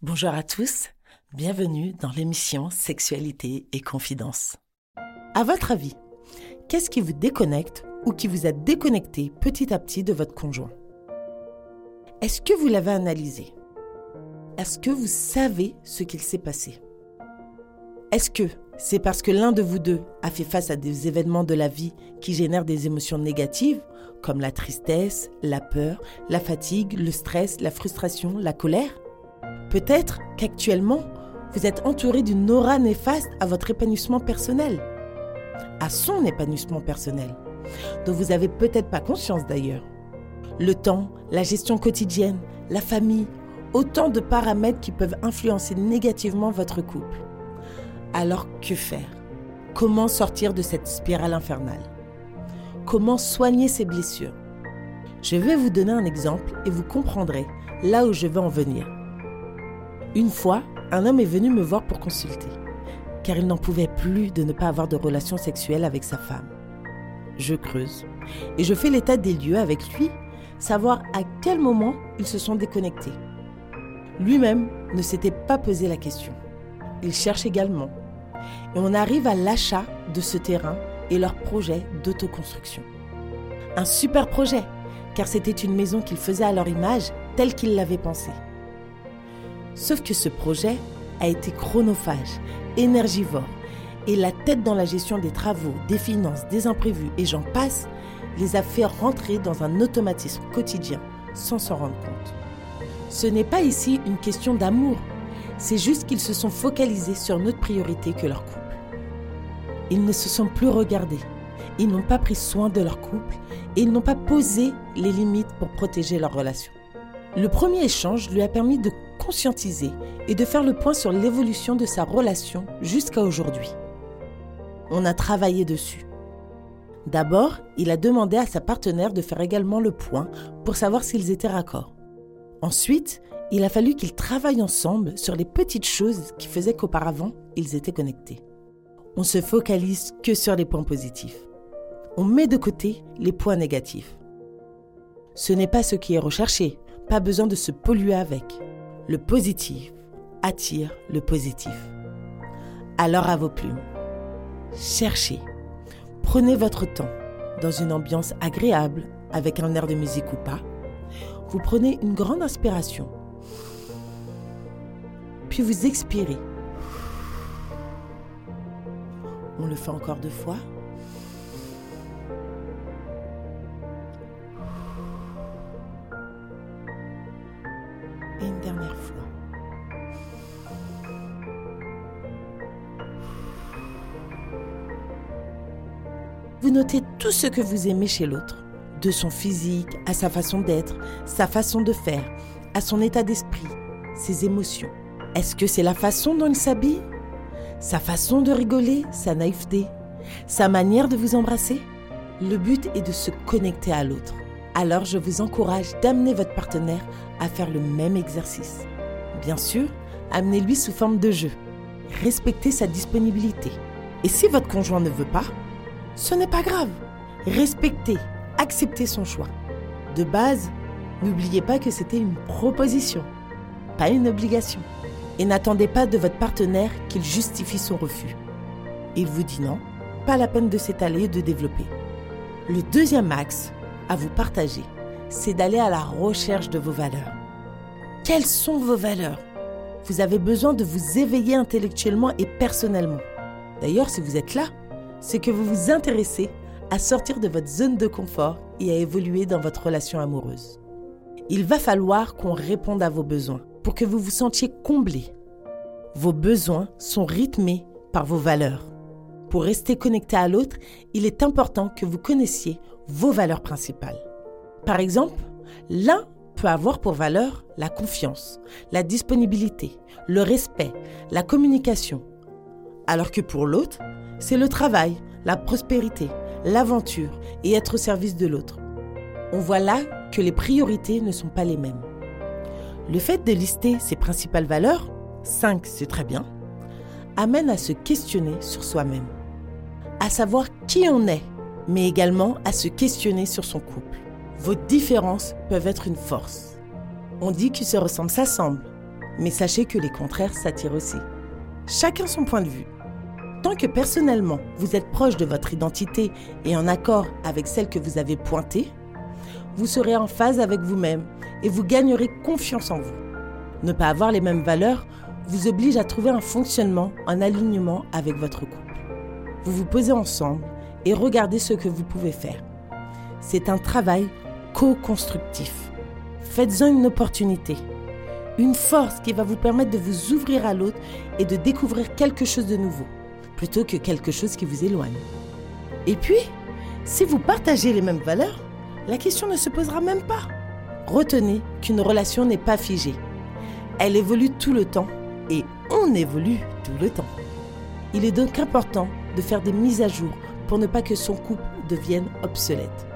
Bonjour à tous, bienvenue dans l'émission Sexualité et Confidence. À votre avis, qu'est-ce qui vous déconnecte ou qui vous a déconnecté petit à petit de votre conjoint? Est-ce que vous l'avez analysé? Est-ce que vous savez ce qu'il s'est passé? Est-ce que c'est parce que l'un de vous deux a fait face à des événements de la vie qui génèrent des émotions négatives, comme la tristesse, la peur, la fatigue, le stress, la frustration, la colère? Peut-être qu'actuellement, vous êtes entouré d'une aura néfaste à votre épanouissement personnel, à son épanouissement personnel, dont vous n'avez peut-être pas conscience d'ailleurs. Le temps, la gestion quotidienne, la famille, autant de paramètres qui peuvent influencer négativement votre couple. Alors que faire? Comment sortir de cette spirale infernale? Comment soigner ces blessures? Je vais vous donner un exemple et vous comprendrez là où je veux en venir. Une fois, un homme est venu me voir pour consulter, car il n'en pouvait plus de ne pas avoir de relations sexuelles avec sa femme. Je creuse et je fais l'état des lieux avec lui, savoir à quel moment ils se sont déconnectés. Lui-même ne s'était pas posé la question. Il cherche également. Et on arrive à l'achat de ce terrain et leur projet d'autoconstruction. Un super projet, car c'était une maison qu'ils faisaient à leur image telle qu'ils l'avaient pensée. Sauf que ce projet a été chronophage, énergivore, et la tête dans la gestion des travaux, des finances, des imprévus et j'en passe, les a fait rentrer dans un automatisme quotidien sans s'en rendre compte. Ce n'est pas ici une question d'amour, c'est juste qu'ils se sont focalisés sur notre priorité que leur couple. Ils ne se sont plus regardés, ils n'ont pas pris soin de leur couple et ils n'ont pas posé les limites pour protéger leur relation. Le premier échange lui a permis de conscientiser et de faire le point sur l'évolution de sa relation jusqu'à aujourd'hui. On a travaillé dessus. D'abord, il a demandé à sa partenaire de faire également le point pour savoir s'ils étaient raccords. Ensuite, il a fallu qu'ils travaillent ensemble sur les petites choses qui faisaient qu'auparavant, ils étaient connectés. On se focalise que sur les points positifs. On met de côté les points négatifs. Ce n'est pas ce qui est recherché, pas besoin de se polluer avec. Le positif attire le positif. Alors à vos plumes. Cherchez. Prenez votre temps dans une ambiance agréable avec un air de musique ou pas. Vous prenez une grande inspiration. Puis vous expirez. On le fait encore deux fois. Notez tout ce que vous aimez chez l'autre, de son physique à sa façon d'être, sa façon de faire, à son état d'esprit, ses émotions. Est-ce que c'est la façon dont il s'habille? Sa façon de rigoler, sa naïveté, sa manière de vous embrasser? Le but est de se connecter à l'autre. Alors je vous encourage d'amener votre partenaire à faire le même exercice. Bien sûr, amenez-lui sous forme de jeu. Respectez sa disponibilité. Et si votre conjoint ne veut pas, ce n'est pas grave. Respectez, acceptez son choix. De base, n'oubliez pas que c'était une proposition, pas une obligation. Et n'attendez pas de votre partenaire qu'il justifie son refus. Il vous dit non, pas la peine de s'étaler et de développer. Le deuxième axe à vous partager, c'est d'aller à la recherche de vos valeurs. Quelles sont vos valeurs? Vous avez besoin de vous éveiller intellectuellement et personnellement. D'ailleurs, si vous êtes là, c'est que vous vous intéressez à sortir de votre zone de confort et à évoluer dans votre relation amoureuse. Il va falloir qu'on réponde à vos besoins pour que vous vous sentiez comblé. Vos besoins sont rythmés par vos valeurs. Pour rester connecté à l'autre, il est important que vous connaissiez vos valeurs principales. Par exemple, l'un peut avoir pour valeur la confiance, la disponibilité, le respect, la communication, alors que pour l'autre, c'est le travail, la prospérité, l'aventure et être au service de l'autre. On voit là que les priorités ne sont pas les mêmes. Le fait de lister ses principales valeurs, 5 c'est très bien, amène à se questionner sur soi-même, à savoir qui on est, mais également à se questionner sur son couple. Vos différences peuvent être une force. On dit qu'ils se ressemblent s'assemblent, Mais sachez que les contraires s'attirent aussi. Chacun son point de vue. Tant que personnellement, vous êtes proche de votre identité et en accord avec celle que vous avez pointée, vous serez en phase avec vous-même et vous gagnerez confiance en vous. Ne pas avoir les mêmes valeurs vous oblige à trouver un fonctionnement en alignement avec votre couple. Vous vous posez ensemble et regardez ce que vous pouvez faire. C'est un travail co-constructif. Faites-en une opportunité, une force qui va vous permettre de vous ouvrir à l'autre et de découvrir quelque chose de nouveau, plutôt que quelque chose qui vous éloigne. Et puis, si vous partagez les mêmes valeurs, la question ne se posera même pas. Retenez qu'une relation n'est pas figée. Elle évolue tout le temps et on évolue tout le temps. Il est donc important de faire des mises à jour pour ne pas que son couple devienne obsolète.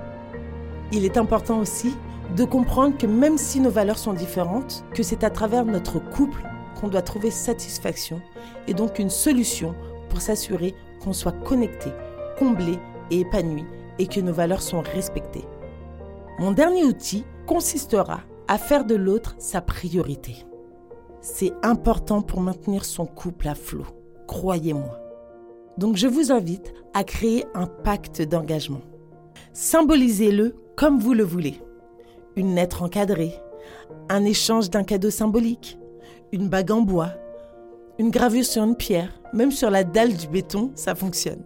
Il est important aussi de comprendre que même si nos valeurs sont différentes, que c'est à travers notre couple qu'on doit trouver satisfaction et donc une solution pour s'assurer qu'on soit connecté, comblé et épanoui et que nos valeurs sont respectées. Mon dernier outil consistera à faire de l'autre sa priorité. C'est important pour maintenir son couple à flot, croyez-moi. Donc je vous invite à créer un pacte d'engagement. Symbolisez-le comme vous le voulez. Une lettre encadrée, un échange d'un cadeau symbolique, une bague en bois, une gravure sur une pierre, même sur la dalle du béton, ça fonctionne.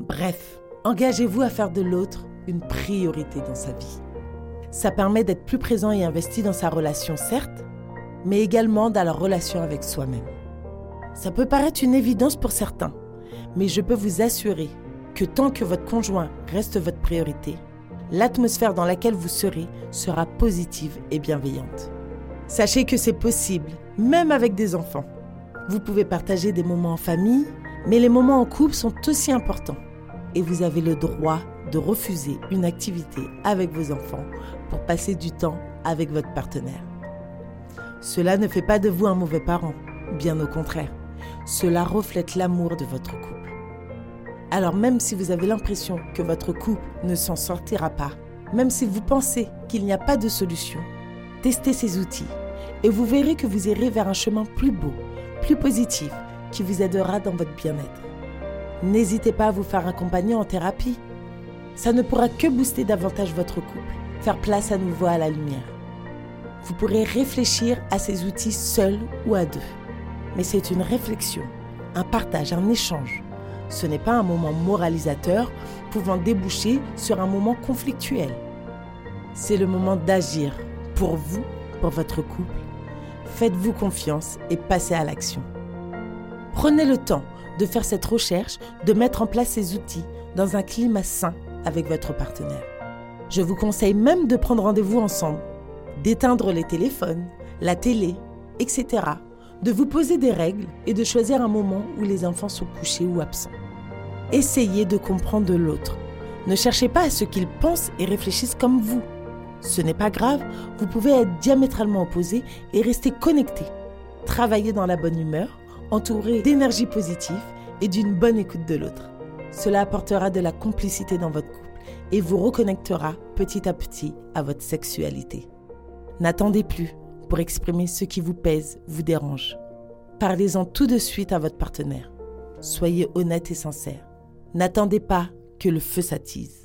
Bref, engagez-vous à faire de l'autre une priorité dans sa vie. Ça permet d'être plus présent et investi dans sa relation, certes, mais également dans la relation avec soi-même. Ça peut paraître une évidence pour certains, mais je peux vous assurer que tant que votre conjoint reste votre priorité, l'atmosphère dans laquelle vous serez sera positive et bienveillante. Sachez que c'est possible, même avec des enfants. Vous pouvez partager des moments en famille, mais les moments en couple sont aussi importants. Et vous avez le droit de refuser une activité avec vos enfants pour passer du temps avec votre partenaire. Cela ne fait pas de vous un mauvais parent, bien au contraire. Cela reflète l'amour de votre couple. Alors même si vous avez l'impression que votre couple ne s'en sortira pas, même si vous pensez qu'il n'y a pas de solution, testez ces outils et vous verrez que vous irez vers un chemin plus beau, plus positif, qui vous aidera dans votre bien-être. N'hésitez pas à vous faire accompagner en thérapie. Ça ne pourra que booster davantage votre couple, faire place à nouveau à la lumière. Vous pourrez réfléchir à ces outils seul ou à deux. Mais c'est une réflexion, un partage, un échange ce n'est pas un moment moralisateur pouvant déboucher sur un moment conflictuel. C'est le moment d'agir pour vous, pour votre couple. Faites-vous confiance et passez à l'action. Prenez le temps de faire cette recherche, de mettre en place ces outils dans un climat sain avec votre partenaire. Je vous conseille même de prendre rendez-vous ensemble, d'éteindre les téléphones, la télé, etc. De vous poser des règles et de choisir un moment où les enfants sont couchés ou absents. Essayez de comprendre l'autre. Ne cherchez pas à ce qu'il pense et réfléchisse comme vous. Ce n'est pas grave, vous pouvez être diamétralement opposés et rester connectés. Travaillez dans la bonne humeur, entouré d'énergie positive et d'une bonne écoute de l'autre. Cela apportera de la complicité dans votre couple et vous reconnectera petit à petit à votre sexualité. N'attendez plus pour exprimer ce qui vous pèse, vous dérange. Parlez-en tout de suite à votre partenaire. Soyez honnête et sincère. N'attendez pas que le feu s'attise.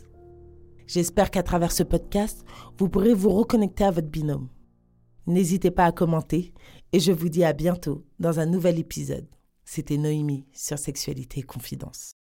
J'espère qu'à travers ce podcast, vous pourrez vous reconnecter à votre binôme. N'hésitez pas à commenter et je vous dis à bientôt dans un nouvel épisode. C'était Noémie sur Sexualité et Confidence.